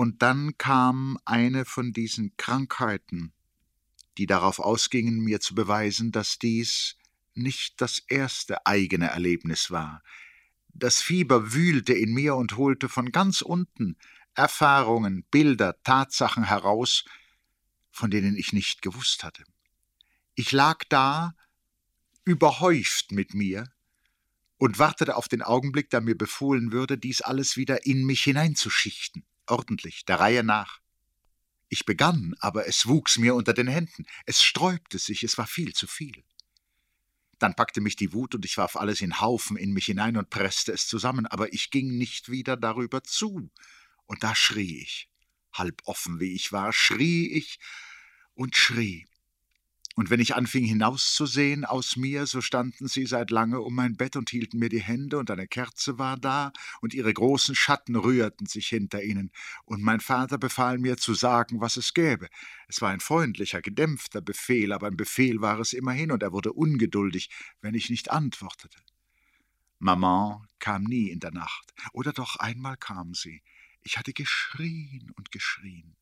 Und dann kam eine von diesen Krankheiten, die darauf ausgingen, mir zu beweisen, dass dies nicht das erste eigene Erlebnis war. Das Fieber wühlte in mir und holte von ganz unten Erfahrungen, Bilder, Tatsachen heraus, von denen ich nicht gewusst hatte. Ich lag da, überhäuft mit mir, und wartete auf den Augenblick, da mir befohlen würde, dies alles wieder in mich hineinzuschichten, ordentlich, der Reihe nach. Ich begann, aber es wuchs mir unter den Händen, es sträubte sich, es war viel zu viel. Dann packte mich die Wut und ich warf alles in Haufen in mich hinein und presste es zusammen, aber ich ging nicht wieder darüber zu. Und da schrie ich, halb offen wie ich war, schrie ich und schrie. Und wenn ich anfing hinauszusehen aus mir, so standen sie seit lange um mein Bett und hielten mir die Hände, und eine Kerze war da, und ihre großen Schatten rührten sich hinter ihnen, und mein Vater befahl mir zu sagen, was es gäbe. Es war ein freundlicher, gedämpfter Befehl, aber ein Befehl war es immerhin, und er wurde ungeduldig, wenn ich nicht antwortete. Maman kam nie in der Nacht, oder doch einmal kam sie. Ich hatte geschrien und geschrien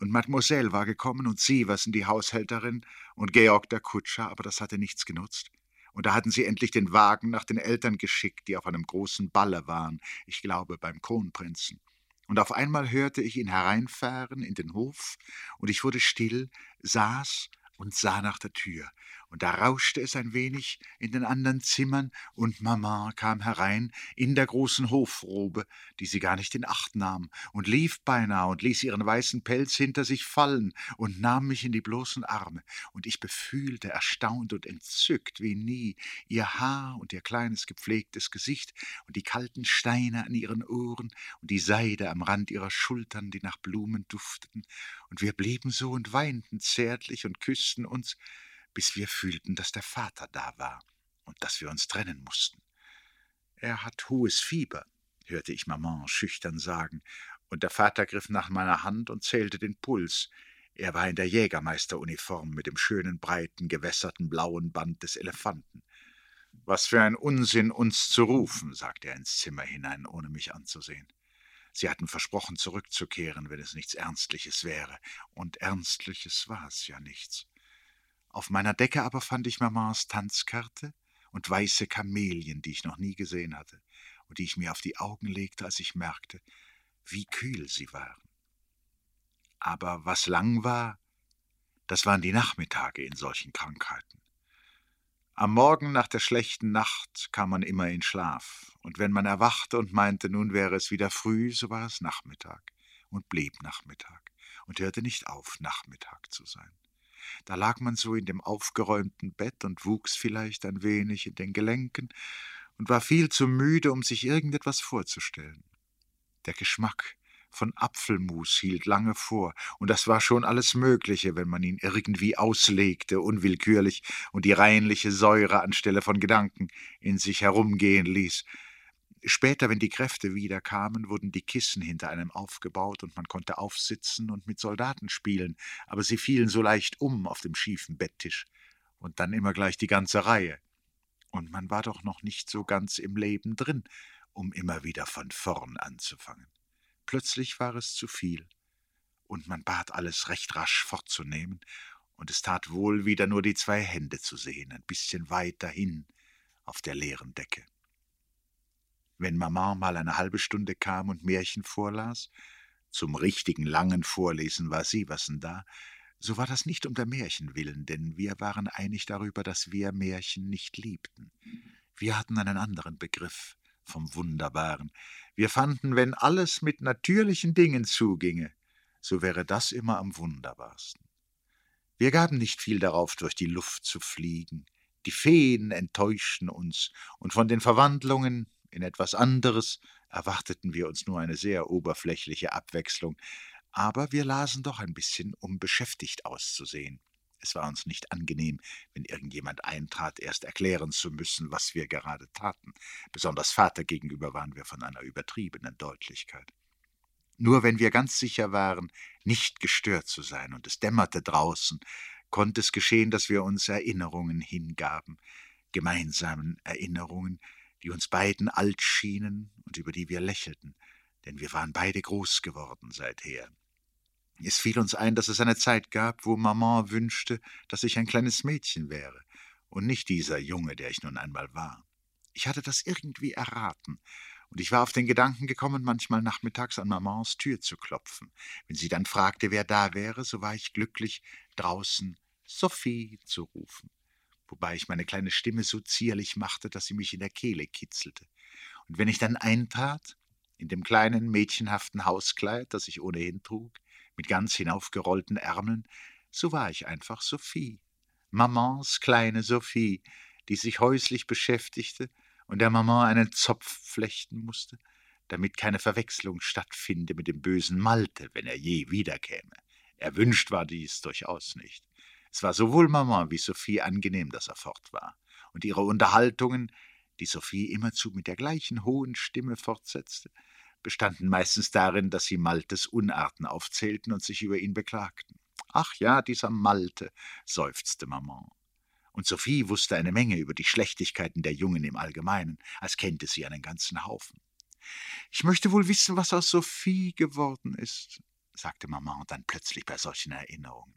und Mademoiselle war gekommen und Sieversen, die Haushälterin, und Georg der Kutscher, aber das hatte nichts genutzt. Und da hatten sie endlich den Wagen nach den Eltern geschickt, die auf einem großen Balle waren, ich glaube beim Kronprinzen. Und auf einmal hörte ich ihn hereinfahren in den Hof, und ich wurde still, saß und sah nach der Tür, und da rauschte es ein wenig in den anderen Zimmern, und Mama kam herein in der großen Hofrobe, die sie gar nicht in Acht nahm, und lief beinahe und ließ ihren weißen Pelz hinter sich fallen und nahm mich in die bloßen Arme, und ich befühlte erstaunt und entzückt wie nie ihr Haar und ihr kleines gepflegtes Gesicht und die kalten Steine an ihren Ohren und die Seide am Rand ihrer Schultern, die nach Blumen dufteten, und wir blieben so und weinten zärtlich und küssten uns, bis wir fühlten, dass der Vater da war und dass wir uns trennen mussten. Er hat hohes Fieber, hörte ich Maman schüchtern sagen, und der Vater griff nach meiner Hand und zählte den Puls. Er war in der Jägermeisteruniform mit dem schönen, breiten, gewässerten blauen Band des Elefanten. Was für ein Unsinn, uns zu rufen, sagte er ins Zimmer hinein, ohne mich anzusehen. Sie hatten versprochen, zurückzukehren, wenn es nichts Ernstliches wäre, und Ernstliches war es ja nichts. Auf meiner Decke aber fand ich Mamans Tanzkarte und weiße Kamelien, die ich noch nie gesehen hatte und die ich mir auf die Augen legte, als ich merkte, wie kühl sie waren. Aber was lang war, das waren die Nachmittage in solchen Krankheiten. Am Morgen nach der schlechten Nacht kam man immer in Schlaf, und wenn man erwachte und meinte, nun wäre es wieder früh, so war es Nachmittag und blieb Nachmittag und hörte nicht auf, Nachmittag zu sein. Da lag man so in dem aufgeräumten Bett und wuchs vielleicht ein wenig in den Gelenken und war viel zu müde, um sich irgendetwas vorzustellen. Der Geschmack von Apfelmus hielt lange vor, und das war schon alles Mögliche, wenn man ihn irgendwie auslegte, unwillkürlich, und die reinliche Säure anstelle von Gedanken in sich herumgehen ließ, Später, wenn die Kräfte wiederkamen, wurden die Kissen hinter einem aufgebaut und man konnte aufsitzen und mit Soldaten spielen, aber sie fielen so leicht um auf dem schiefen Betttisch. Und dann immer gleich die ganze Reihe. Und man war doch noch nicht so ganz im Leben drin, um immer wieder von vorn anzufangen. Plötzlich war es zu viel, und man bat alles recht rasch fortzunehmen, und es tat wohl, wieder nur die zwei Hände zu sehen, ein bisschen weiter hin auf der leeren Decke. Wenn Mama mal eine halbe Stunde kam und Märchen vorlas, zum richtigen langen Vorlesen war Sieversen da, so war das nicht um der Märchen willen, denn wir waren einig darüber, dass wir Märchen nicht liebten. Wir hatten einen anderen Begriff vom Wunderbaren. Wir fanden, wenn alles mit natürlichen Dingen zuginge, so wäre das immer am wunderbarsten. Wir gaben nicht viel darauf, durch die Luft zu fliegen. Die Feen enttäuschten uns, und von den Verwandlungen in etwas anderes erwarteten wir uns nur eine sehr oberflächliche Abwechslung, aber wir lasen doch ein bisschen, um beschäftigt auszusehen. Es war uns nicht angenehm, wenn irgendjemand eintrat, erst erklären zu müssen, was wir gerade taten. Besonders Vater gegenüber waren wir von einer übertriebenen Deutlichkeit. Nur wenn wir ganz sicher waren, nicht gestört zu sein, und es dämmerte draußen, konnte es geschehen, dass wir uns Erinnerungen hingaben, gemeinsamen Erinnerungen, die uns beiden alt schienen und über die wir lächelten, denn wir waren beide groß geworden seither. Es fiel uns ein, dass es eine Zeit gab, wo Maman wünschte, dass ich ein kleines Mädchen wäre und nicht dieser Junge, der ich nun einmal war. Ich hatte das irgendwie erraten, und ich war auf den Gedanken gekommen, manchmal nachmittags an Mamans Tür zu klopfen. Wenn sie dann fragte, wer da wäre, so war ich glücklich, draußen Sophie zu rufen, wobei ich meine kleine Stimme so zierlich machte, dass sie mich in der Kehle kitzelte. Und wenn ich dann eintrat, in dem kleinen mädchenhaften Hauskleid, das ich ohnehin trug, mit ganz hinaufgerollten Ärmeln, so war ich einfach Sophie, Mamans kleine Sophie, die sich häuslich beschäftigte und der Maman einen Zopf flechten musste, damit keine Verwechslung stattfinde mit dem bösen Malte, wenn er je wiederkäme. Erwünscht war dies durchaus nicht. Es war sowohl Maman wie Sophie angenehm, dass er fort war, und ihre Unterhaltungen, die Sophie immerzu mit der gleichen hohen Stimme fortsetzte, bestanden meistens darin, dass sie Maltes Unarten aufzählten und sich über ihn beklagten. Ach ja, dieser Malte, seufzte Maman. Und Sophie wusste eine Menge über die Schlechtigkeiten der Jungen im Allgemeinen, als kennte sie einen ganzen Haufen. Ich möchte wohl wissen, was aus Sophie geworden ist, sagte Maman dann plötzlich bei solchen Erinnerungen.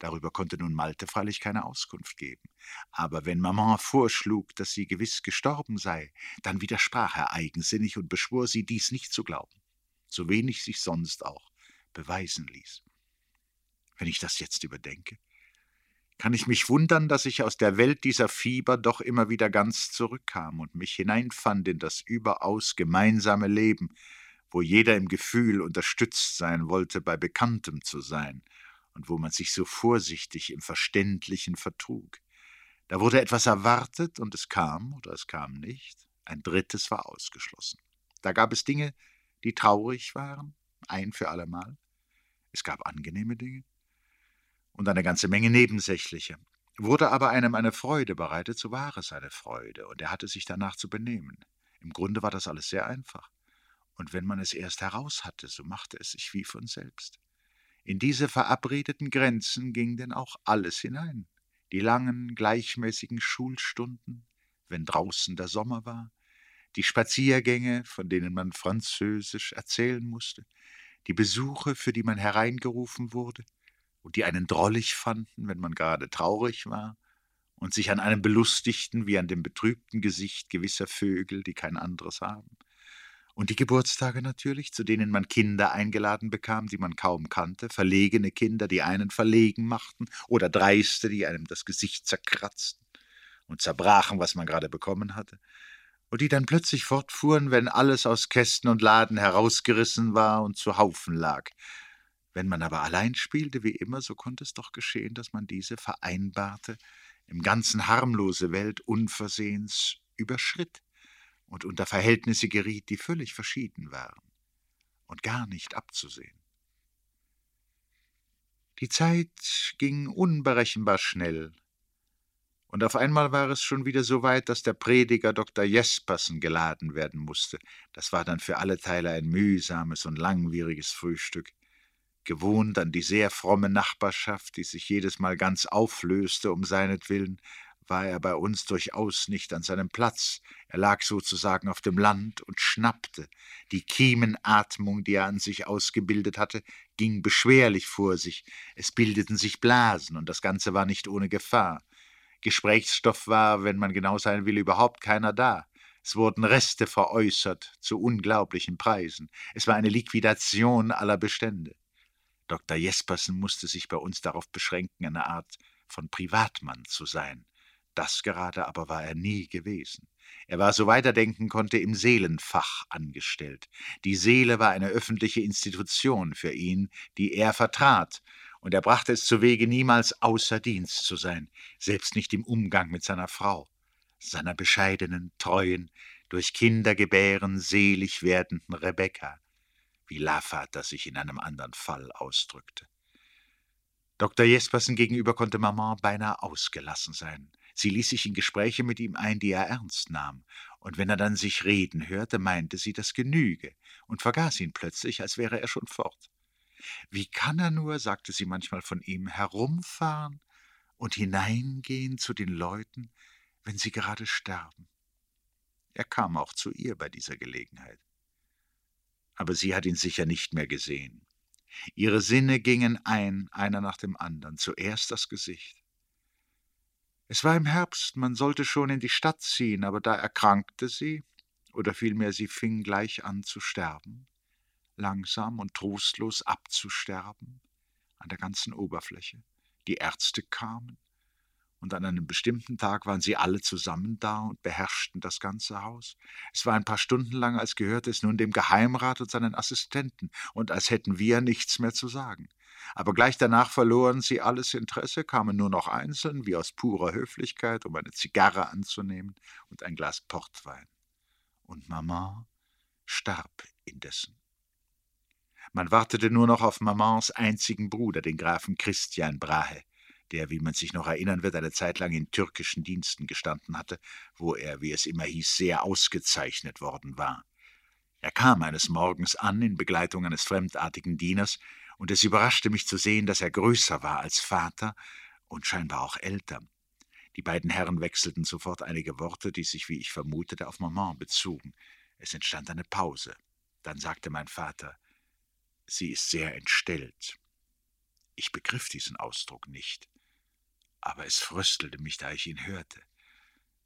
Darüber konnte nun Malte freilich keine Auskunft geben. Aber wenn Maman vorschlug, dass sie gewiss gestorben sei, dann widersprach er eigensinnig und beschwor sie, dies nicht zu glauben, so wenig sich sonst auch beweisen ließ. Wenn ich das jetzt überdenke, kann ich mich wundern, dass ich aus der Welt dieser Fieber doch immer wieder ganz zurückkam und mich hineinfand in das überaus gemeinsame Leben, wo jeder im Gefühl unterstützt sein wollte, bei Bekanntem zu sein und wo man sich so vorsichtig im Verständlichen vertrug. Da wurde etwas erwartet und es kam oder es kam nicht. Ein drittes war ausgeschlossen. Da gab es Dinge, die traurig waren, ein für allemal. Es gab angenehme Dinge und eine ganze Menge nebensächliche. Wurde aber einem eine Freude bereitet, so war es eine Freude, und er hatte sich danach zu benehmen. Im Grunde war das alles sehr einfach. Und wenn man es erst heraus hatte, so machte es sich wie von selbst. In diese verabredeten Grenzen ging denn auch alles hinein. Die langen, gleichmäßigen Schulstunden, wenn draußen der Sommer war, die Spaziergänge, von denen man Französisch erzählen musste, die Besuche, für die man hereingerufen wurde, und die einen drollig fanden, wenn man gerade traurig war, und sich an einem belustigten wie an dem betrübten Gesicht gewisser Vögel, die kein anderes haben. Und die Geburtstage natürlich, zu denen man Kinder eingeladen bekam, die man kaum kannte, verlegene Kinder, die einen verlegen machten, oder dreiste, die einem das Gesicht zerkratzten und zerbrachen, was man gerade bekommen hatte, und die dann plötzlich fortfuhren, wenn alles aus Kästen und Laden herausgerissen war und zu Haufen lag. Wenn man aber allein spielte, wie immer, so konnte es doch geschehen, dass man diese vereinbarte, im ganzen harmlose Welt unversehens überschritt und unter Verhältnisse geriet, die völlig verschieden waren und gar nicht abzusehen. Die Zeit ging unberechenbar schnell, und auf einmal war es schon wieder so weit, dass der Prediger Dr. Jespersen geladen werden musste. Das war dann für alle Teile ein mühsames und langwieriges Frühstück. Gewohnt an die sehr fromme Nachbarschaft, die sich jedes Mal ganz auflöste um seinetwillen, war er bei uns durchaus nicht an seinem Platz. Er lag sozusagen auf dem Land und schnappte. Die Kiemenatmung, die er an sich ausgebildet hatte, ging beschwerlich vor sich. Es bildeten sich Blasen, und das Ganze war nicht ohne Gefahr. Gesprächsstoff war, wenn man genau sein will, überhaupt keiner da. Es wurden Reste veräußert zu unglaublichen Preisen. Es war eine Liquidation aller Bestände. Dr. Jespersen musste sich bei uns darauf beschränken, eine Art von Privatmann zu sein. Das gerade aber war er nie gewesen. Er war, soweit er denken konnte, im Seelenfach angestellt. Die Seele war eine öffentliche Institution für ihn, die er vertrat, und er brachte es zu Wege, niemals außer Dienst zu sein, selbst nicht im Umgang mit seiner Frau, seiner bescheidenen, treuen, durch Kindergebären selig werdenden Rebekka, wie Lavater sich in einem anderen Fall ausdrückte. Dr. Jespersen gegenüber konnte Maman beinahe ausgelassen sein. Sie ließ sich in Gespräche mit ihm ein, die er ernst nahm, und wenn er dann sich reden hörte, meinte sie, das genüge und vergaß ihn plötzlich, als wäre er schon fort. Wie kann er nur, sagte sie manchmal von ihm, herumfahren und hineingehen zu den Leuten, wenn sie gerade sterben? Er kam auch zu ihr bei dieser Gelegenheit. aber sie hat ihn sicher nicht mehr gesehen. Ihre Sinne gingen ein, einer nach dem anderen, zuerst das Gesicht. Es war im Herbst, man sollte schon in die Stadt ziehen, aber da erkrankte sie, oder vielmehr sie fing gleich an zu sterben, langsam und trostlos abzusterben, an der ganzen Oberfläche. Die Ärzte kamen, und an einem bestimmten Tag waren sie alle zusammen da und beherrschten das ganze Haus. Es war ein paar Stunden lang, als gehörte es nun dem Geheimrat und seinen Assistenten, und als hätten wir nichts mehr zu sagen. Aber gleich danach verloren sie alles Interesse, kamen nur noch einzeln, wie aus purer Höflichkeit, um eine Zigarre anzunehmen und ein Glas Portwein. Und Mama starb indessen. Man wartete nur noch auf Mamans einzigen Bruder, den Grafen Christian Brahe der, wie man sich noch erinnern wird, eine Zeit lang in türkischen Diensten gestanden hatte, wo er, wie es immer hieß, sehr ausgezeichnet worden war. Er kam eines Morgens an in Begleitung eines fremdartigen Dieners, und es überraschte mich zu sehen, dass er größer war als Vater und scheinbar auch älter. Die beiden Herren wechselten sofort einige Worte, die sich, wie ich vermutete, auf Maman bezogen. Es entstand eine Pause. Dann sagte mein Vater, Sie ist sehr entstellt. Ich begriff diesen Ausdruck nicht aber es fröstelte mich, da ich ihn hörte.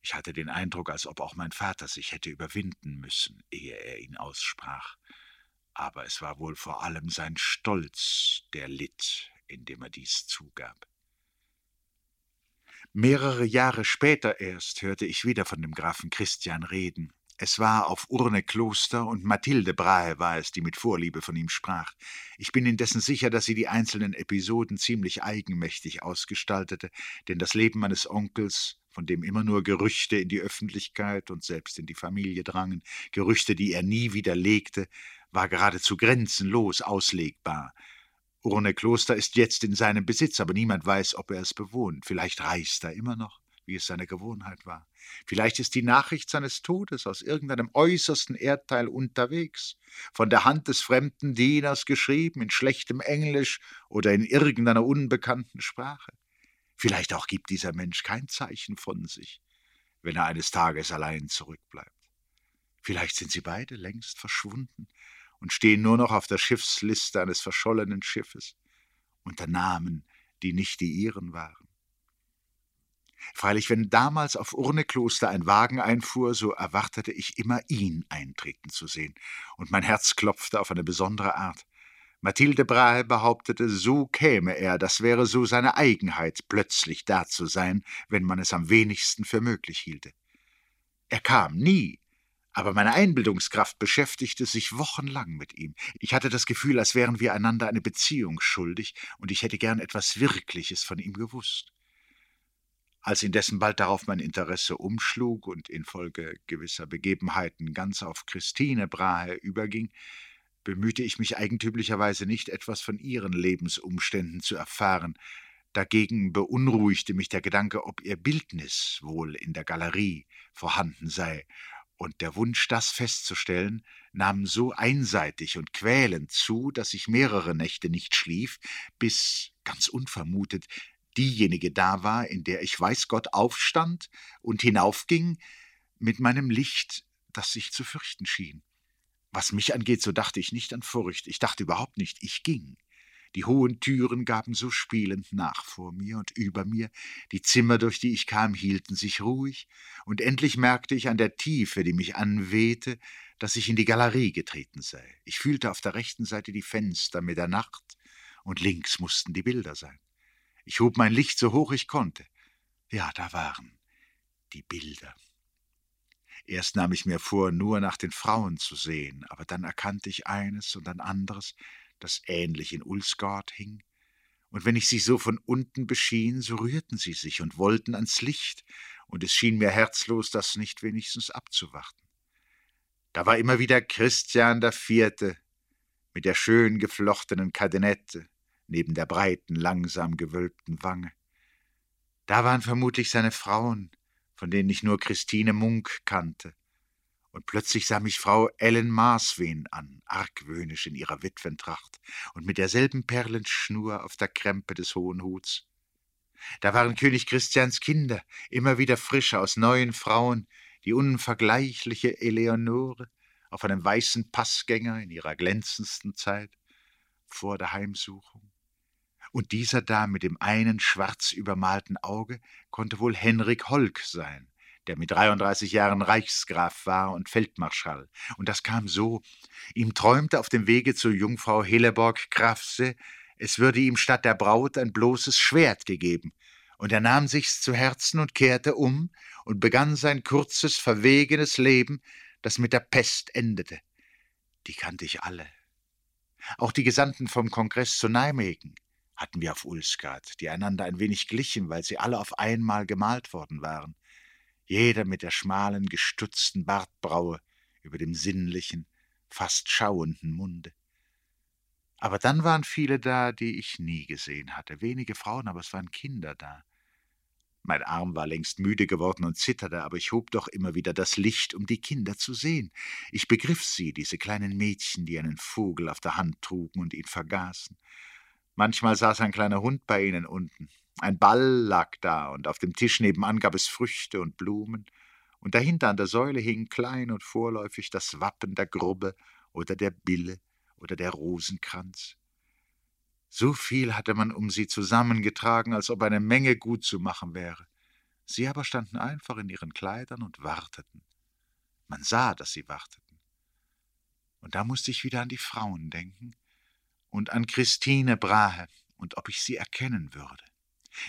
Ich hatte den Eindruck, als ob auch mein Vater sich hätte überwinden müssen, ehe er ihn aussprach. Aber es war wohl vor allem sein Stolz, der litt, indem er dies zugab. Mehrere Jahre später erst hörte ich wieder von dem Grafen Christian reden, es war auf Urne Kloster und Mathilde Brahe war es, die mit Vorliebe von ihm sprach. Ich bin indessen sicher, dass sie die einzelnen Episoden ziemlich eigenmächtig ausgestaltete, denn das Leben meines Onkels, von dem immer nur Gerüchte in die Öffentlichkeit und selbst in die Familie drangen, Gerüchte, die er nie widerlegte, war geradezu grenzenlos auslegbar. Urne Kloster ist jetzt in seinem Besitz, aber niemand weiß, ob er es bewohnt. Vielleicht reist er immer noch wie es seine Gewohnheit war. Vielleicht ist die Nachricht seines Todes aus irgendeinem äußersten Erdteil unterwegs, von der Hand des fremden Dieners geschrieben, in schlechtem Englisch oder in irgendeiner unbekannten Sprache. Vielleicht auch gibt dieser Mensch kein Zeichen von sich, wenn er eines Tages allein zurückbleibt. Vielleicht sind sie beide längst verschwunden und stehen nur noch auf der Schiffsliste eines verschollenen Schiffes unter Namen, die nicht die ihren waren. Freilich, wenn damals auf Urnekloster ein Wagen einfuhr, so erwartete ich immer ihn eintreten zu sehen, und mein Herz klopfte auf eine besondere Art. Mathilde Brahe behauptete, so käme er, das wäre so seine Eigenheit, plötzlich da zu sein, wenn man es am wenigsten für möglich hielte. Er kam nie, aber meine Einbildungskraft beschäftigte sich wochenlang mit ihm. Ich hatte das Gefühl, als wären wir einander eine Beziehung schuldig, und ich hätte gern etwas Wirkliches von ihm gewusst. Als indessen bald darauf mein Interesse umschlug und infolge gewisser Begebenheiten ganz auf Christine Brahe überging, bemühte ich mich eigentümlicherweise nicht etwas von ihren Lebensumständen zu erfahren, dagegen beunruhigte mich der Gedanke, ob ihr Bildnis wohl in der Galerie vorhanden sei, und der Wunsch, das festzustellen, nahm so einseitig und quälend zu, dass ich mehrere Nächte nicht schlief, bis, ganz unvermutet, diejenige da war, in der ich weiß Gott aufstand und hinaufging mit meinem Licht, das sich zu fürchten schien. Was mich angeht, so dachte ich nicht an Furcht, ich dachte überhaupt nicht, ich ging. Die hohen Türen gaben so spielend nach vor mir und über mir, die Zimmer, durch die ich kam, hielten sich ruhig, und endlich merkte ich an der Tiefe, die mich anwehte, dass ich in die Galerie getreten sei. Ich fühlte auf der rechten Seite die Fenster mit der Nacht, und links mussten die Bilder sein. Ich hob mein Licht so hoch ich konnte. Ja, da waren die Bilder. Erst nahm ich mir vor, nur nach den Frauen zu sehen, aber dann erkannte ich eines und ein anderes, das ähnlich in Ulsgard hing, und wenn ich sie so von unten beschien, so rührten sie sich und wollten ans Licht, und es schien mir herzlos, das nicht wenigstens abzuwarten. Da war immer wieder Christian der Vierte mit der schön geflochtenen Kadinette, neben der breiten, langsam gewölbten Wange. Da waren vermutlich seine Frauen, von denen ich nur Christine Munk kannte. Und plötzlich sah mich Frau Ellen Marswen an, argwöhnisch in ihrer Witwentracht und mit derselben Perlenschnur auf der Krempe des hohen Huts. Da waren König Christians Kinder, immer wieder frisch aus neuen Frauen, die unvergleichliche Eleonore, auf einem weißen Passgänger in ihrer glänzendsten Zeit, vor der Heimsuchung. Und dieser da mit dem einen schwarz übermalten Auge konnte wohl Henrik Holk sein, der mit 33 Jahren Reichsgraf war und Feldmarschall. Und das kam so: Ihm träumte auf dem Wege zur Jungfrau Hilleborg Krafse, es würde ihm statt der Braut ein bloßes Schwert gegeben. Und er nahm sich's zu Herzen und kehrte um und begann sein kurzes, verwegenes Leben, das mit der Pest endete. Die kannte ich alle. Auch die Gesandten vom Kongress zu Nijmegen hatten wir auf Ulsgaard, die einander ein wenig glichen, weil sie alle auf einmal gemalt worden waren jeder mit der schmalen, gestutzten Bartbraue über dem sinnlichen, fast schauenden Munde. Aber dann waren viele da, die ich nie gesehen hatte, wenige Frauen, aber es waren Kinder da. Mein Arm war längst müde geworden und zitterte, aber ich hob doch immer wieder das Licht, um die Kinder zu sehen. Ich begriff sie, diese kleinen Mädchen, die einen Vogel auf der Hand trugen und ihn vergaßen. Manchmal saß ein kleiner Hund bei ihnen unten, ein Ball lag da, und auf dem Tisch nebenan gab es Früchte und Blumen, und dahinter an der Säule hing klein und vorläufig das Wappen der Grubbe oder der Bille oder der Rosenkranz. So viel hatte man um sie zusammengetragen, als ob eine Menge gut zu machen wäre. Sie aber standen einfach in ihren Kleidern und warteten. Man sah, dass sie warteten. Und da musste ich wieder an die Frauen denken und an Christine Brahe und ob ich sie erkennen würde.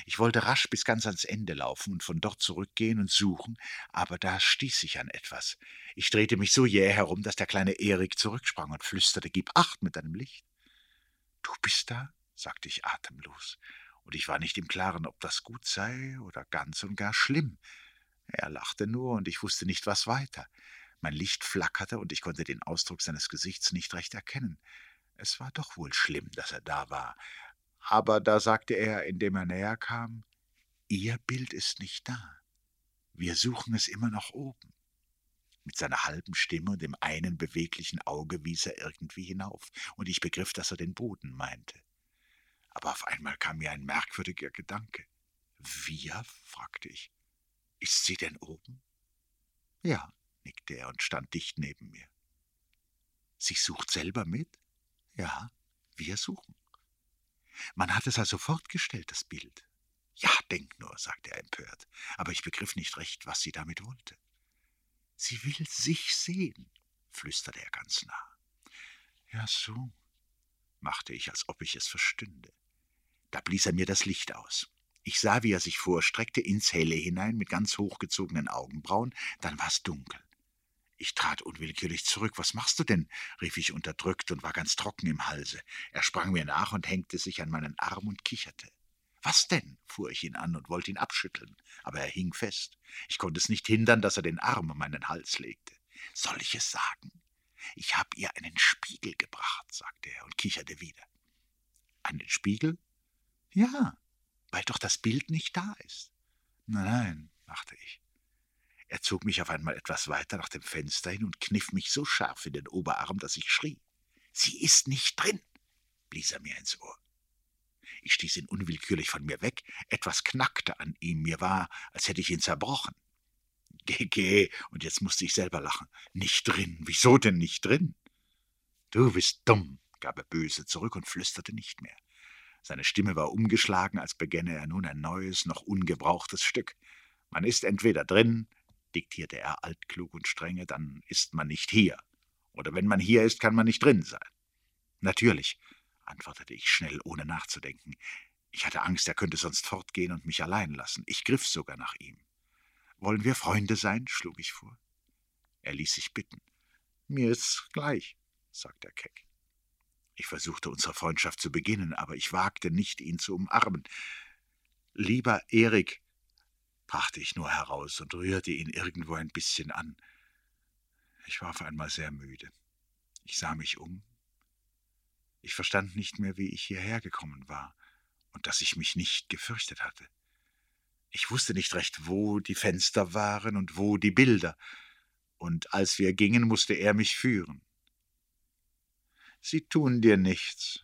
Ich wollte rasch bis ganz ans Ende laufen und von dort zurückgehen und suchen, aber da stieß ich an etwas. Ich drehte mich so jäh herum, dass der kleine Erik zurücksprang und flüsterte Gib acht mit deinem Licht. Du bist da? sagte ich atemlos, und ich war nicht im Klaren, ob das gut sei oder ganz und gar schlimm. Er lachte nur, und ich wusste nicht, was weiter. Mein Licht flackerte, und ich konnte den Ausdruck seines Gesichts nicht recht erkennen. Es war doch wohl schlimm, dass er da war, aber da sagte er, indem er näher kam, Ihr Bild ist nicht da. Wir suchen es immer noch oben. Mit seiner halben Stimme und dem einen beweglichen Auge wies er irgendwie hinauf, und ich begriff, dass er den Boden meinte. Aber auf einmal kam mir ein merkwürdiger Gedanke. Wir? fragte ich. Ist sie denn oben? Ja, nickte er und stand dicht neben mir. Sie sucht selber mit? Ja, wir suchen. Man hat es also fortgestellt, das Bild. Ja, denk nur, sagte er empört, aber ich begriff nicht recht, was sie damit wollte. Sie will sich sehen, flüsterte er ganz nah. Ja, so, machte ich, als ob ich es verstünde. Da blies er mir das Licht aus. Ich sah, wie er sich vorstreckte ins Helle hinein mit ganz hochgezogenen Augenbrauen, dann war's dunkel. Ich trat unwillkürlich zurück. Was machst du denn? rief ich unterdrückt und war ganz trocken im Halse. Er sprang mir nach und hängte sich an meinen Arm und kicherte. Was denn? fuhr ich ihn an und wollte ihn abschütteln, aber er hing fest. Ich konnte es nicht hindern, dass er den Arm um meinen Hals legte. Soll ich es sagen? Ich habe ihr einen Spiegel gebracht, sagte er und kicherte wieder. Einen Spiegel? Ja, weil doch das Bild nicht da ist. Nein, nein, machte ich. Er zog mich auf einmal etwas weiter nach dem Fenster hin und kniff mich so scharf in den Oberarm, dass ich schrie. Sie ist nicht drin, blies er mir ins Ohr. Ich stieß ihn unwillkürlich von mir weg, etwas knackte an ihm, mir war, als hätte ich ihn zerbrochen. Geh, geh, und jetzt musste ich selber lachen. Nicht drin, wieso denn nicht drin? Du bist dumm, gab er böse zurück und flüsterte nicht mehr. Seine Stimme war umgeschlagen, als begänne er nun ein neues, noch ungebrauchtes Stück. Man ist entweder drin diktierte er altklug und strenge, dann ist man nicht hier. Oder wenn man hier ist, kann man nicht drin sein. Natürlich, antwortete ich schnell, ohne nachzudenken. Ich hatte Angst, er könnte sonst fortgehen und mich allein lassen. Ich griff sogar nach ihm. Wollen wir Freunde sein? schlug ich vor. Er ließ sich bitten. Mir ist's gleich, sagte er keck. Ich versuchte unsere Freundschaft zu beginnen, aber ich wagte nicht, ihn zu umarmen. Lieber Erik, brachte ich nur heraus und rührte ihn irgendwo ein bisschen an. Ich war auf einmal sehr müde. Ich sah mich um. Ich verstand nicht mehr, wie ich hierher gekommen war und dass ich mich nicht gefürchtet hatte. Ich wusste nicht recht, wo die Fenster waren und wo die Bilder, und als wir gingen, musste er mich führen. Sie tun dir nichts,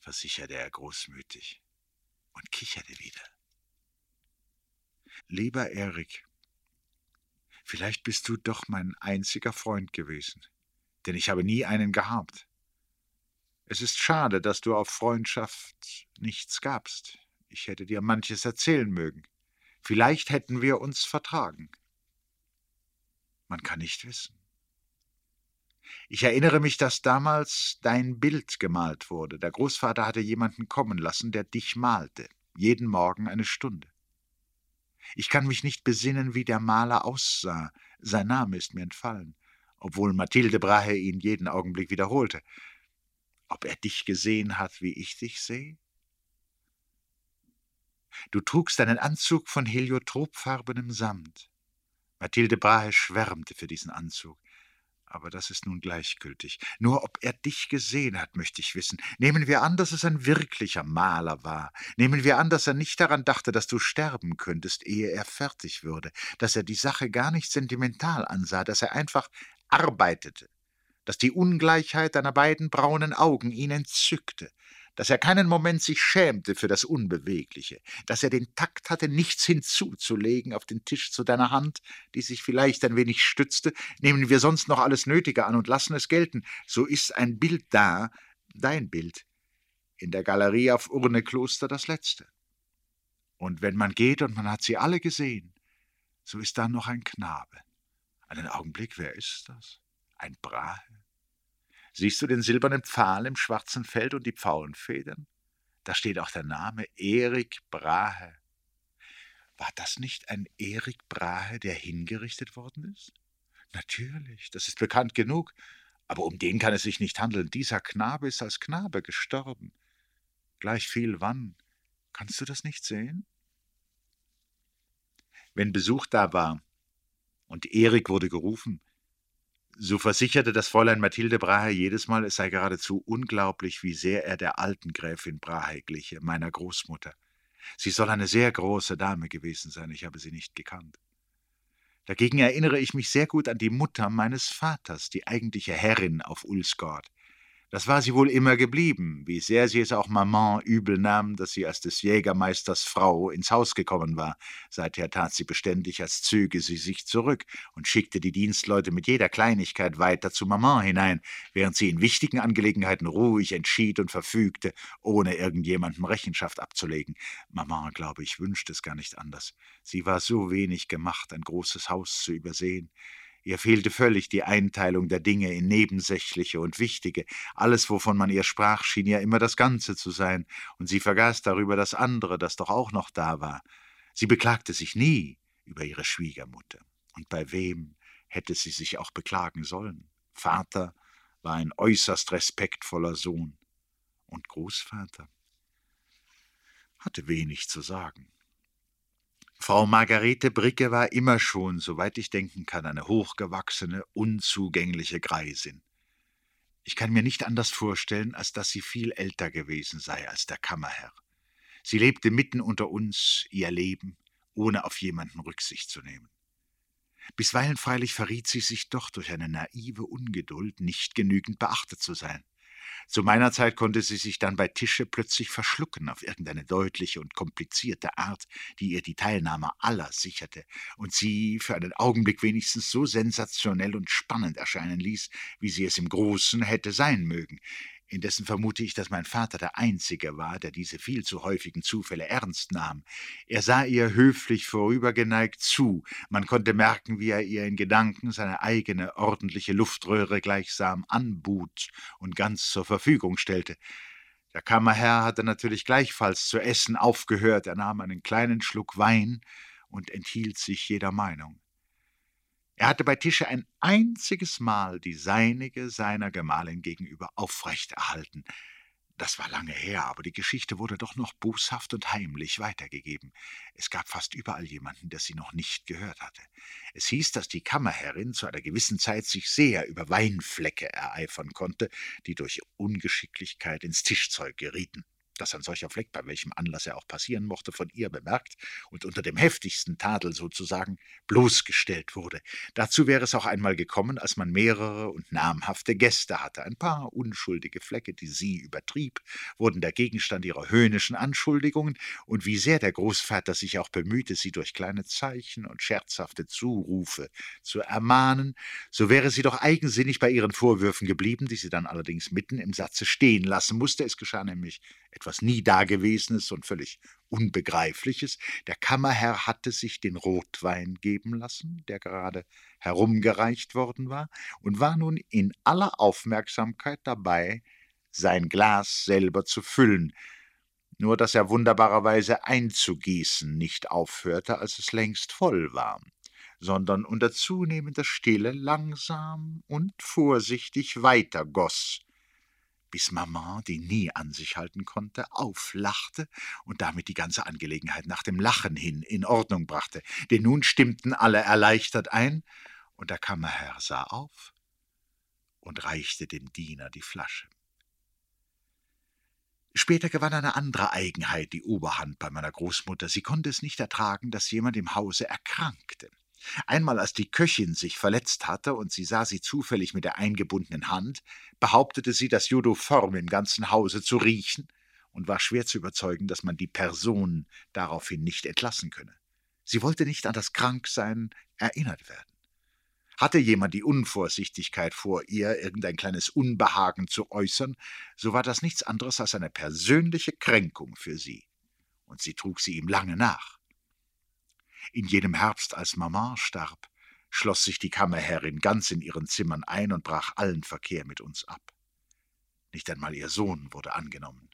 versicherte er großmütig und kicherte wieder. Lieber Erik, Vielleicht bist du doch mein einziger Freund gewesen, denn ich habe nie einen gehabt. Es ist schade, dass du auf Freundschaft nichts gabst. Ich hätte dir manches erzählen mögen. Vielleicht hätten wir uns vertragen. Man kann nicht wissen. Ich erinnere mich, dass damals dein Bild gemalt wurde. Der Großvater hatte jemanden kommen lassen, der dich malte, jeden Morgen eine Stunde. Ich kann mich nicht besinnen, wie der Maler aussah. Sein Name ist mir entfallen, obwohl Mathilde Brahe ihn jeden Augenblick wiederholte. Ob er dich gesehen hat, wie ich dich sehe? Du trugst einen Anzug von heliotropfarbenem Samt. Mathilde Brahe schwärmte für diesen Anzug. Aber das ist nun gleichgültig. Nur ob er dich gesehen hat, möchte ich wissen. Nehmen wir an, dass es ein wirklicher Maler war. Nehmen wir an, dass er nicht daran dachte, dass du sterben könntest, ehe er fertig würde, dass er die Sache gar nicht sentimental ansah, dass er einfach arbeitete, dass die Ungleichheit deiner beiden braunen Augen ihn entzückte, dass er keinen Moment sich schämte für das Unbewegliche, dass er den Takt hatte, nichts hinzuzulegen auf den Tisch zu deiner Hand, die sich vielleicht ein wenig stützte, nehmen wir sonst noch alles Nötige an und lassen es gelten, so ist ein Bild da, dein Bild, in der Galerie auf Urnekloster das letzte. Und wenn man geht und man hat sie alle gesehen, so ist da noch ein Knabe. Einen Augenblick, wer ist das? Ein Brahe? Siehst du den silbernen Pfahl im schwarzen Feld und die Pfauenfedern? Da steht auch der Name Erik Brahe. War das nicht ein Erik Brahe, der hingerichtet worden ist? Natürlich, das ist bekannt genug, aber um den kann es sich nicht handeln. Dieser Knabe ist als Knabe gestorben. Gleich viel wann. Kannst du das nicht sehen? Wenn Besuch da war und Erik wurde gerufen, so versicherte das Fräulein Mathilde Brahe jedes Mal, es sei geradezu unglaublich, wie sehr er der alten Gräfin Brahe gliche, meiner Großmutter. Sie soll eine sehr große Dame gewesen sein, ich habe sie nicht gekannt. Dagegen erinnere ich mich sehr gut an die Mutter meines Vaters, die eigentliche Herrin auf Ulsgård. Das war sie wohl immer geblieben, wie sehr sie es auch Maman übel nahm, dass sie als des Jägermeisters Frau ins Haus gekommen war. Seither tat sie beständig, als zöge sie sich zurück und schickte die Dienstleute mit jeder Kleinigkeit weiter zu Maman hinein, während sie in wichtigen Angelegenheiten ruhig entschied und verfügte, ohne irgendjemandem Rechenschaft abzulegen. Maman, glaube ich, wünschte es gar nicht anders. Sie war so wenig gemacht, ein großes Haus zu übersehen. Ihr fehlte völlig die Einteilung der Dinge in nebensächliche und wichtige. Alles, wovon man ihr sprach, schien ja immer das Ganze zu sein, und sie vergaß darüber das andere, das doch auch noch da war. Sie beklagte sich nie über ihre Schwiegermutter. Und bei wem hätte sie sich auch beklagen sollen? Vater war ein äußerst respektvoller Sohn. Und Großvater hatte wenig zu sagen. Frau Margarete Bricke war immer schon, soweit ich denken kann, eine hochgewachsene, unzugängliche Greisin. Ich kann mir nicht anders vorstellen, als dass sie viel älter gewesen sei als der Kammerherr. Sie lebte mitten unter uns ihr Leben, ohne auf jemanden Rücksicht zu nehmen. Bisweilen freilich verriet sie sich doch durch eine naive Ungeduld, nicht genügend beachtet zu sein. Zu meiner Zeit konnte sie sich dann bei Tische plötzlich verschlucken auf irgendeine deutliche und komplizierte Art, die ihr die Teilnahme aller sicherte und sie für einen Augenblick wenigstens so sensationell und spannend erscheinen ließ, wie sie es im Großen hätte sein mögen. Indessen vermute ich, dass mein Vater der Einzige war, der diese viel zu häufigen Zufälle ernst nahm. Er sah ihr höflich vorübergeneigt zu, man konnte merken, wie er ihr in Gedanken seine eigene ordentliche Luftröhre gleichsam anbot und ganz zur Verfügung stellte. Der Kammerherr hatte natürlich gleichfalls zu essen aufgehört, er nahm einen kleinen Schluck Wein und enthielt sich jeder Meinung. Er hatte bei Tische ein einziges Mal die seinige seiner Gemahlin gegenüber aufrechterhalten. Das war lange her, aber die Geschichte wurde doch noch boshaft und heimlich weitergegeben. Es gab fast überall jemanden, der sie noch nicht gehört hatte. Es hieß, dass die Kammerherrin zu einer gewissen Zeit sich sehr über Weinflecke ereifern konnte, die durch Ungeschicklichkeit ins Tischzeug gerieten. Dass ein solcher Fleck, bei welchem Anlass er auch passieren mochte, von ihr bemerkt und unter dem heftigsten Tadel sozusagen bloßgestellt wurde. Dazu wäre es auch einmal gekommen, als man mehrere und namhafte Gäste hatte. Ein paar unschuldige Flecke, die sie übertrieb, wurden der Gegenstand ihrer höhnischen Anschuldigungen, und wie sehr der Großvater sich auch bemühte, sie durch kleine Zeichen und scherzhafte Zurufe zu ermahnen, so wäre sie doch eigensinnig bei ihren Vorwürfen geblieben, die sie dann allerdings mitten im Satze stehen lassen musste. Es geschah nämlich etwas nie Dagewesenes und völlig Unbegreifliches. Der Kammerherr hatte sich den Rotwein geben lassen, der gerade herumgereicht worden war, und war nun in aller Aufmerksamkeit dabei, sein Glas selber zu füllen, nur dass er wunderbarerweise einzugießen nicht aufhörte, als es längst voll war, sondern unter zunehmender Stille langsam und vorsichtig weitergoß, bis Maman, die nie an sich halten konnte, auflachte und damit die ganze Angelegenheit nach dem Lachen hin in Ordnung brachte. Denn nun stimmten alle erleichtert ein, und der Kammerherr sah auf und reichte dem Diener die Flasche. Später gewann eine andere Eigenheit die Oberhand bei meiner Großmutter. Sie konnte es nicht ertragen, dass jemand im Hause erkrankte. Einmal, als die Köchin sich verletzt hatte und sie sah sie zufällig mit der eingebundenen Hand, behauptete sie, das Jodoform im ganzen Hause zu riechen und war schwer zu überzeugen, dass man die Person daraufhin nicht entlassen könne. Sie wollte nicht an das Kranksein erinnert werden. Hatte jemand die Unvorsichtigkeit vor ihr, irgendein kleines Unbehagen zu äußern, so war das nichts anderes als eine persönliche Kränkung für sie, und sie trug sie ihm lange nach. In jenem Herbst, als Maman starb, schloss sich die Kammerherrin ganz in ihren Zimmern ein und brach allen Verkehr mit uns ab. Nicht einmal ihr Sohn wurde angenommen.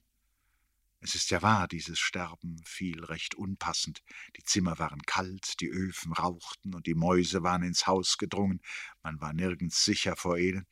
Es ist ja wahr, dieses Sterben fiel recht unpassend. Die Zimmer waren kalt, die Öfen rauchten und die Mäuse waren ins Haus gedrungen. Man war nirgends sicher vor ihnen.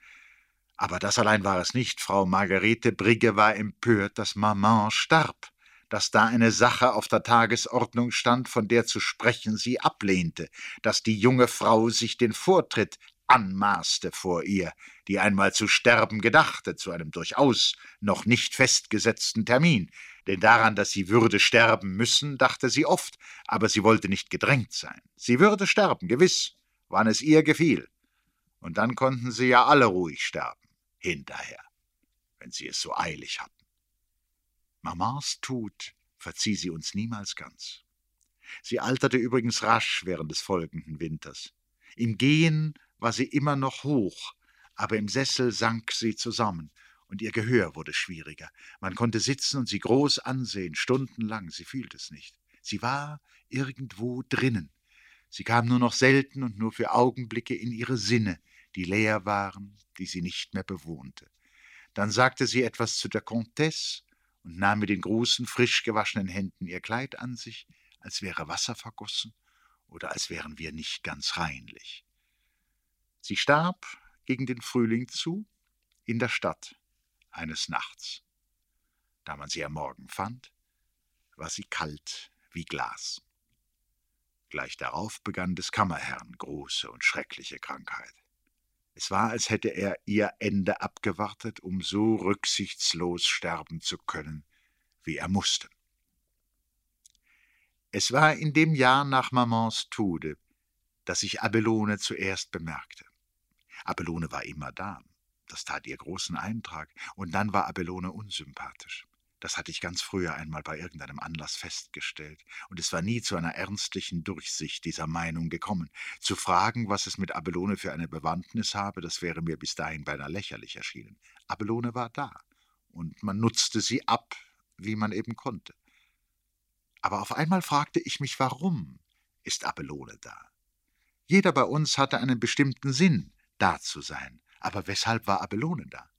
Aber das allein war es nicht. Frau Margarete Brigge war empört, dass Maman starb dass da eine Sache auf der Tagesordnung stand, von der zu sprechen sie ablehnte, dass die junge Frau sich den Vortritt anmaßte vor ihr, die einmal zu sterben gedachte, zu einem durchaus noch nicht festgesetzten Termin, denn daran, dass sie würde sterben müssen, dachte sie oft, aber sie wollte nicht gedrängt sein. Sie würde sterben, gewiss, wann es ihr gefiel. Und dann konnten sie ja alle ruhig sterben, hinterher, wenn sie es so eilig hatten. Mamans Tod verzieh sie uns niemals ganz. Sie alterte übrigens rasch während des folgenden Winters. Im Gehen war sie immer noch hoch, aber im Sessel sank sie zusammen, und ihr Gehör wurde schwieriger. Man konnte sitzen und sie groß ansehen, stundenlang, sie fühlte es nicht. Sie war irgendwo drinnen. Sie kam nur noch selten und nur für Augenblicke in ihre Sinne, die leer waren, die sie nicht mehr bewohnte. Dann sagte sie etwas zu der Comtesse, und nahm mit den großen, frisch gewaschenen Händen ihr Kleid an sich, als wäre Wasser vergossen oder als wären wir nicht ganz reinlich. Sie starb gegen den Frühling zu in der Stadt eines Nachts. Da man sie am Morgen fand, war sie kalt wie Glas. Gleich darauf begann des Kammerherrn große und schreckliche Krankheit. Es war, als hätte er ihr Ende abgewartet, um so rücksichtslos sterben zu können, wie er musste. Es war in dem Jahr nach Mamans Tode, dass ich Abelone zuerst bemerkte. Abelone war immer da, das tat ihr großen Eintrag, und dann war Abelone unsympathisch. Das hatte ich ganz früher einmal bei irgendeinem Anlass festgestellt, und es war nie zu einer ernstlichen Durchsicht dieser Meinung gekommen. Zu fragen, was es mit Abelone für eine Bewandtnis habe, das wäre mir bis dahin beinahe lächerlich erschienen. Abelone war da, und man nutzte sie ab, wie man eben konnte. Aber auf einmal fragte ich mich, warum ist Abelone da? Jeder bei uns hatte einen bestimmten Sinn, da zu sein, aber weshalb war Abelone da?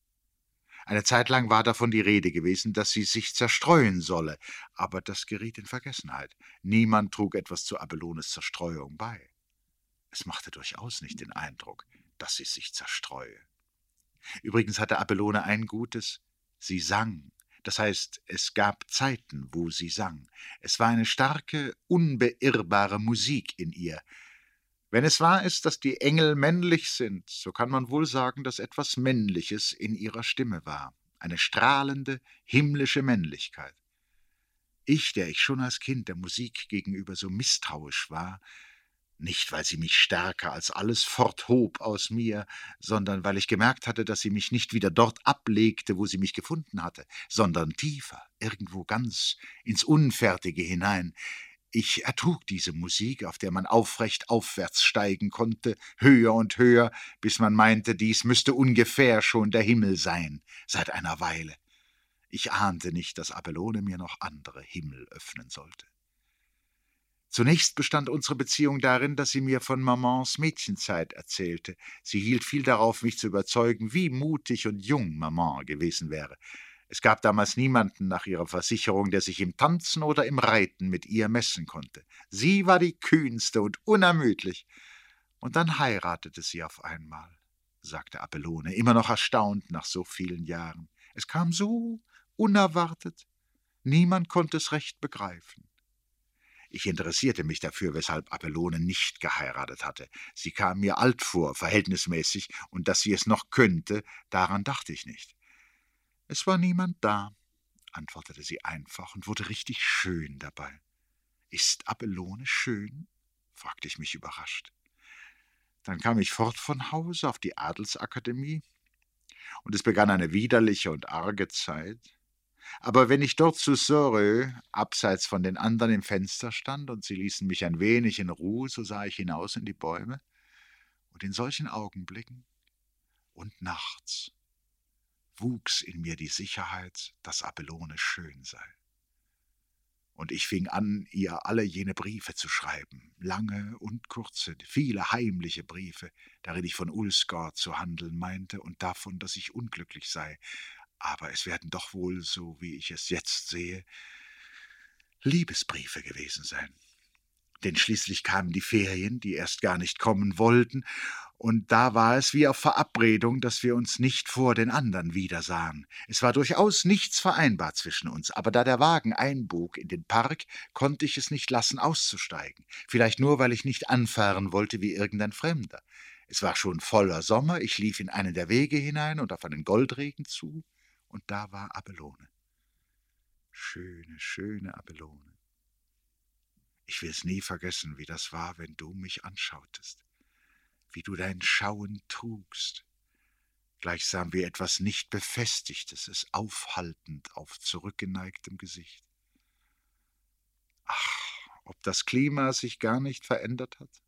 Eine Zeit lang war davon die Rede gewesen, dass sie sich zerstreuen solle, aber das geriet in Vergessenheit. Niemand trug etwas zu Abelones Zerstreuung bei. Es machte durchaus nicht den Eindruck, dass sie sich zerstreue. Übrigens hatte Abelone ein Gutes, sie sang, das heißt, es gab Zeiten, wo sie sang. Es war eine starke, unbeirrbare Musik in ihr, wenn es wahr ist, dass die Engel männlich sind, so kann man wohl sagen, dass etwas Männliches in ihrer Stimme war, eine strahlende, himmlische Männlichkeit. Ich, der ich schon als Kind der Musik gegenüber so misstrauisch war, nicht weil sie mich stärker als alles forthob aus mir, sondern weil ich gemerkt hatte, dass sie mich nicht wieder dort ablegte, wo sie mich gefunden hatte, sondern tiefer, irgendwo ganz ins Unfertige hinein. Ich ertrug diese Musik, auf der man aufrecht aufwärts steigen konnte, höher und höher, bis man meinte, dies müsste ungefähr schon der Himmel sein, seit einer Weile. Ich ahnte nicht, dass Abelone mir noch andere Himmel öffnen sollte. Zunächst bestand unsere Beziehung darin, dass sie mir von Mamans Mädchenzeit erzählte. Sie hielt viel darauf, mich zu überzeugen, wie mutig und jung Maman gewesen wäre. Es gab damals niemanden nach ihrer Versicherung, der sich im Tanzen oder im Reiten mit ihr messen konnte. Sie war die kühnste und unermüdlich. Und dann heiratete sie auf einmal, sagte Abelone, immer noch erstaunt nach so vielen Jahren. Es kam so unerwartet. Niemand konnte es recht begreifen. Ich interessierte mich dafür, weshalb Abelone nicht geheiratet hatte. Sie kam mir alt vor, verhältnismäßig, und dass sie es noch könnte, daran dachte ich nicht. Es war niemand da, antwortete sie einfach und wurde richtig schön dabei. Ist Abelone schön? fragte ich mich überrascht. Dann kam ich fort von Hause auf die Adelsakademie, und es begann eine widerliche und arge Zeit. Aber wenn ich dort zu Sorö, abseits von den anderen im Fenster stand, und sie ließen mich ein wenig in Ruhe, so sah ich hinaus in die Bäume, und in solchen Augenblicken und nachts wuchs in mir die Sicherheit, dass Abelone schön sei. Und ich fing an, ihr alle jene Briefe zu schreiben, lange und kurze, viele heimliche Briefe, darin ich von Ulsgaard zu handeln meinte und davon, dass ich unglücklich sei, aber es werden doch wohl, so wie ich es jetzt sehe, Liebesbriefe gewesen sein. Denn schließlich kamen die Ferien, die erst gar nicht kommen wollten, und da war es wie auf Verabredung, dass wir uns nicht vor den anderen wiedersahen. Es war durchaus nichts vereinbar zwischen uns, aber da der Wagen einbog in den Park, konnte ich es nicht lassen, auszusteigen. Vielleicht nur, weil ich nicht anfahren wollte wie irgendein Fremder. Es war schon voller Sommer, ich lief in einen der Wege hinein und auf einen Goldregen zu und da war Abelone. Schöne, schöne Abelone. Ich will es nie vergessen, wie das war, wenn du mich anschautest, wie du dein Schauen trugst, gleichsam wie etwas nicht Befestigtes, es aufhaltend auf zurückgeneigtem Gesicht. Ach, ob das Klima sich gar nicht verändert hat?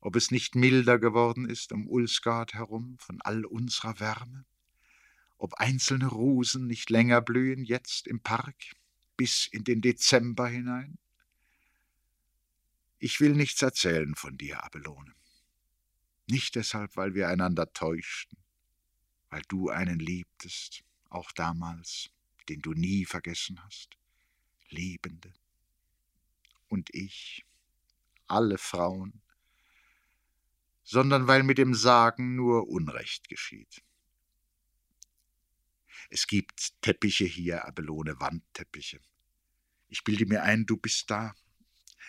Ob es nicht milder geworden ist um Ulsgard herum von all unserer Wärme? ob einzelne Rosen nicht länger blühen jetzt im Park bis in den Dezember hinein? Ich will nichts erzählen von dir, Abelone. Nicht deshalb, weil wir einander täuschten, weil du einen liebtest, auch damals, den du nie vergessen hast, Liebende. Und ich, alle Frauen, sondern weil mit dem Sagen nur Unrecht geschieht. Es gibt Teppiche hier, Abelone, Wandteppiche. Ich bilde mir ein, du bist da.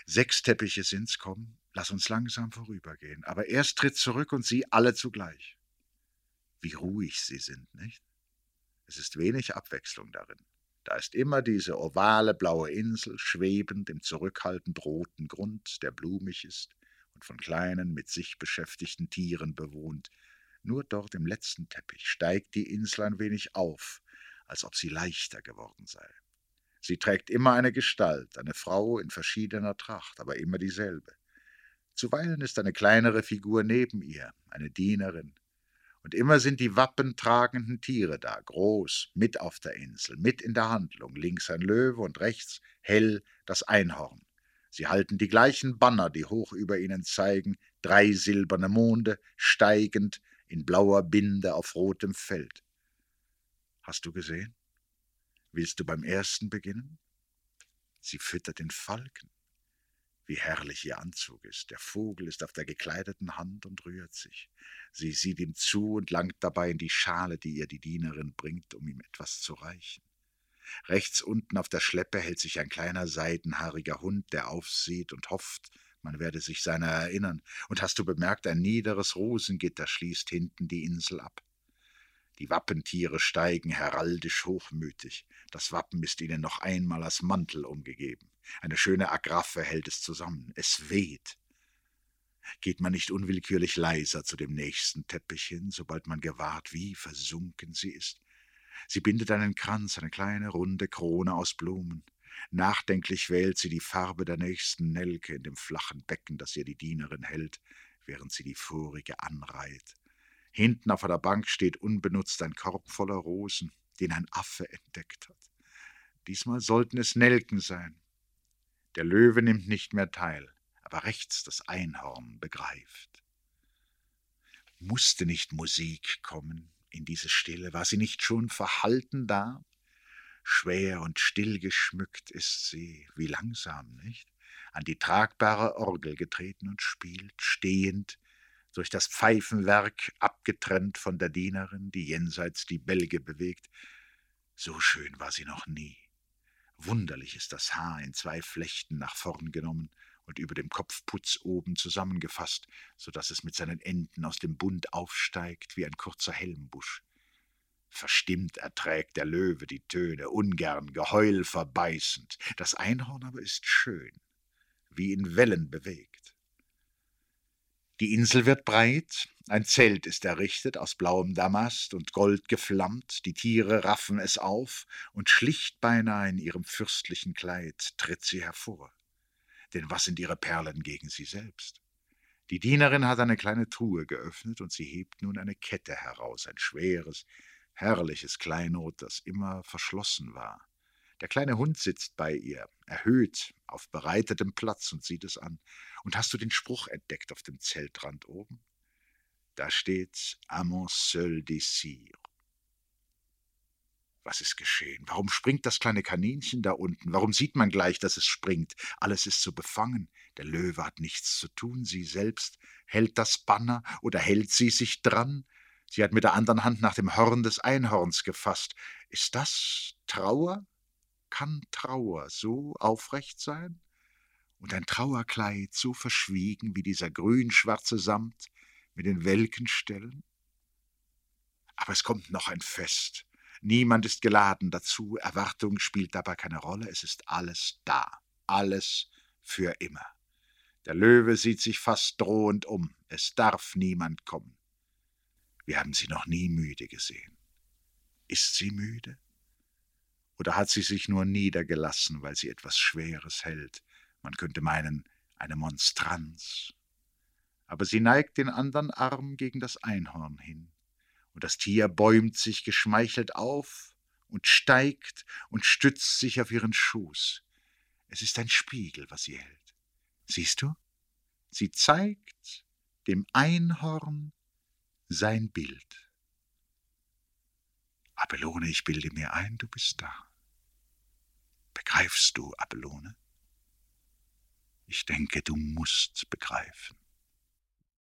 Sechs Teppiche sind's, komm, lass uns langsam vorübergehen. Aber erst tritt zurück und sieh alle zugleich. Wie ruhig sie sind, nicht? Es ist wenig Abwechslung darin. Da ist immer diese ovale blaue Insel, schwebend im zurückhaltend roten Grund, der blumig ist und von kleinen, mit sich beschäftigten Tieren bewohnt, nur dort im letzten Teppich steigt die Insel ein wenig auf, als ob sie leichter geworden sei. Sie trägt immer eine Gestalt, eine Frau in verschiedener Tracht, aber immer dieselbe. Zuweilen ist eine kleinere Figur neben ihr, eine Dienerin. Und immer sind die wappentragenden Tiere da, groß, mit auf der Insel, mit in der Handlung, links ein Löwe und rechts hell das Einhorn. Sie halten die gleichen Banner, die hoch über ihnen zeigen, drei silberne Monde, steigend, in blauer Binde auf rotem Feld. Hast du gesehen? Willst du beim ersten beginnen? Sie füttert den Falken. Wie herrlich ihr Anzug ist. Der Vogel ist auf der gekleideten Hand und rührt sich. Sie sieht ihm zu und langt dabei in die Schale, die ihr die Dienerin bringt, um ihm etwas zu reichen. Rechts unten auf der Schleppe hält sich ein kleiner seidenhaariger Hund, der aufsieht und hofft, man werde sich seiner erinnern. Und hast du bemerkt, ein niederes Rosengitter schließt hinten die Insel ab. Die Wappentiere steigen heraldisch hochmütig. Das Wappen ist ihnen noch einmal als Mantel umgegeben. Eine schöne Agraffe hält es zusammen. Es weht. Geht man nicht unwillkürlich leiser zu dem nächsten Teppich hin, sobald man gewahrt, wie versunken sie ist? Sie bindet einen Kranz, eine kleine runde Krone aus Blumen. Nachdenklich wählt sie die Farbe der nächsten Nelke in dem flachen Becken, das ihr die Dienerin hält, während sie die vorige anreiht. Hinten auf einer Bank steht unbenutzt ein Korb voller Rosen, den ein Affe entdeckt hat. Diesmal sollten es Nelken sein. Der Löwe nimmt nicht mehr teil, aber rechts das Einhorn begreift. Musste nicht Musik kommen in diese Stille? War sie nicht schon verhalten da? Schwer und still geschmückt ist sie, wie langsam, nicht? An die tragbare Orgel getreten und spielt, stehend, durch das Pfeifenwerk abgetrennt von der Dienerin, die jenseits die Bälge bewegt. So schön war sie noch nie. Wunderlich ist das Haar in zwei Flechten nach vorn genommen und über dem Kopfputz oben zusammengefasst, so dass es mit seinen Enden aus dem Bund aufsteigt wie ein kurzer Helmbusch. Verstimmt erträgt der Löwe die Töne, ungern, Geheul verbeißend. Das Einhorn aber ist schön, wie in Wellen bewegt. Die Insel wird breit, ein Zelt ist errichtet aus blauem Damast und Gold geflammt, die Tiere raffen es auf, und schlicht beinahe in ihrem fürstlichen Kleid tritt sie hervor. Denn was sind ihre Perlen gegen sie selbst? Die Dienerin hat eine kleine Truhe geöffnet, und sie hebt nun eine Kette heraus, ein schweres, herrliches Kleinod, das immer verschlossen war. Der kleine Hund sitzt bei ihr, erhöht, auf bereitetem Platz und sieht es an. Und hast du den Spruch entdeckt auf dem Zeltrand oben? Da steht Amant seul désir. Was ist geschehen? Warum springt das kleine Kaninchen da unten? Warum sieht man gleich, dass es springt? Alles ist so befangen. Der Löwe hat nichts zu tun. Sie selbst hält das Banner oder hält sie sich dran? Sie hat mit der anderen Hand nach dem Horn des Einhorns gefasst. Ist das Trauer? Kann Trauer so aufrecht sein? Und ein Trauerkleid so verschwiegen wie dieser grün-schwarze Samt mit den welken Stellen? Aber es kommt noch ein Fest. Niemand ist geladen dazu, Erwartung spielt dabei keine Rolle, es ist alles da, alles für immer. Der Löwe sieht sich fast drohend um, es darf niemand kommen. Wir haben sie noch nie müde gesehen. Ist sie müde? Oder hat sie sich nur niedergelassen, weil sie etwas Schweres hält? Man könnte meinen, eine Monstranz. Aber sie neigt den anderen Arm gegen das Einhorn hin, und das Tier bäumt sich geschmeichelt auf und steigt und stützt sich auf ihren Schoß. Es ist ein Spiegel, was sie hält. Siehst du? Sie zeigt dem Einhorn sein Bild. Abelone, ich bilde mir ein, du bist da. Begreifst du, Abelone? Ich denke, du musst begreifen.